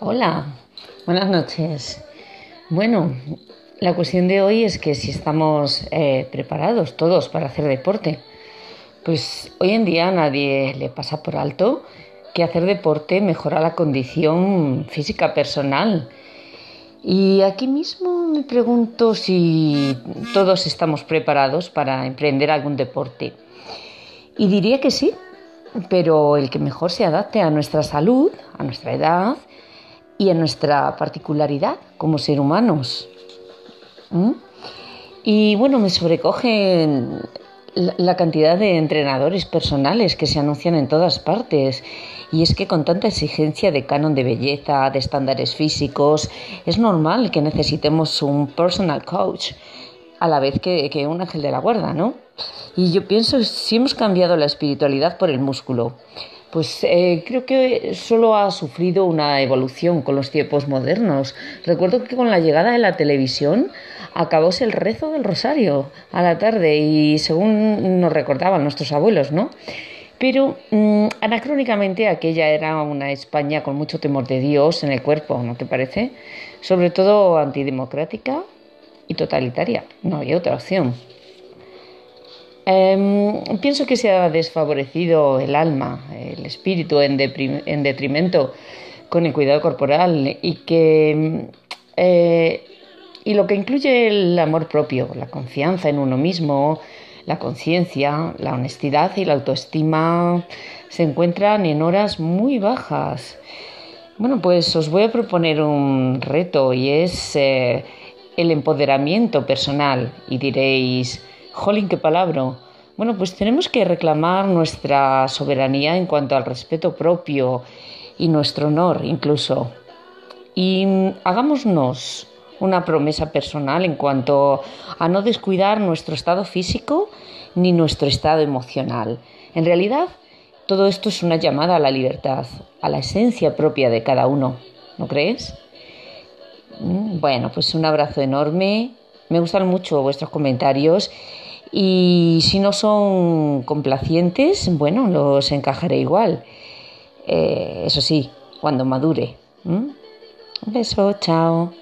Hola, buenas noches. Bueno, la cuestión de hoy es que si estamos eh, preparados todos para hacer deporte. Pues hoy en día nadie le pasa por alto que hacer deporte mejora la condición física personal. Y aquí mismo me pregunto si todos estamos preparados para emprender algún deporte. Y diría que sí, pero el que mejor se adapte a nuestra salud, a nuestra edad y a nuestra particularidad como ser humanos. ¿Mm? Y bueno, me sobrecoge la cantidad de entrenadores personales que se anuncian en todas partes. Y es que con tanta exigencia de canon de belleza, de estándares físicos, es normal que necesitemos un personal coach a la vez que un ángel de la guarda, ¿no? Y yo pienso, si hemos cambiado la espiritualidad por el músculo, pues eh, creo que solo ha sufrido una evolución con los tiempos modernos. Recuerdo que con la llegada de la televisión acabóse el rezo del rosario a la tarde y según nos recordaban nuestros abuelos, ¿no? Pero mm, anacrónicamente aquella era una España con mucho temor de Dios en el cuerpo, ¿no te parece? Sobre todo antidemocrática y totalitaria. No había otra opción. Em, pienso que se ha desfavorecido el alma, el espíritu en, detrimento con el cuidado corporal y que eh, y lo que incluye el amor propio, la confianza en uno mismo, la conciencia, la honestidad y la autoestima se encuentran en horas muy bajas. Bueno, pues os voy a proponer un reto y es eh, el empoderamiento personal y diréis, Jolín, qué palabra. Bueno, pues tenemos que reclamar nuestra soberanía en cuanto al respeto propio y nuestro honor incluso. Y hagámonos una promesa personal en cuanto a no descuidar nuestro estado físico ni nuestro estado emocional. En realidad, todo esto es una llamada a la libertad, a la esencia propia de cada uno. ¿No crees? Mm, bueno, pues un abrazo enorme. Me gustan mucho vuestros comentarios y si no son complacientes, bueno, los encajaré igual. Eh, eso sí, cuando madure. Un beso, chao.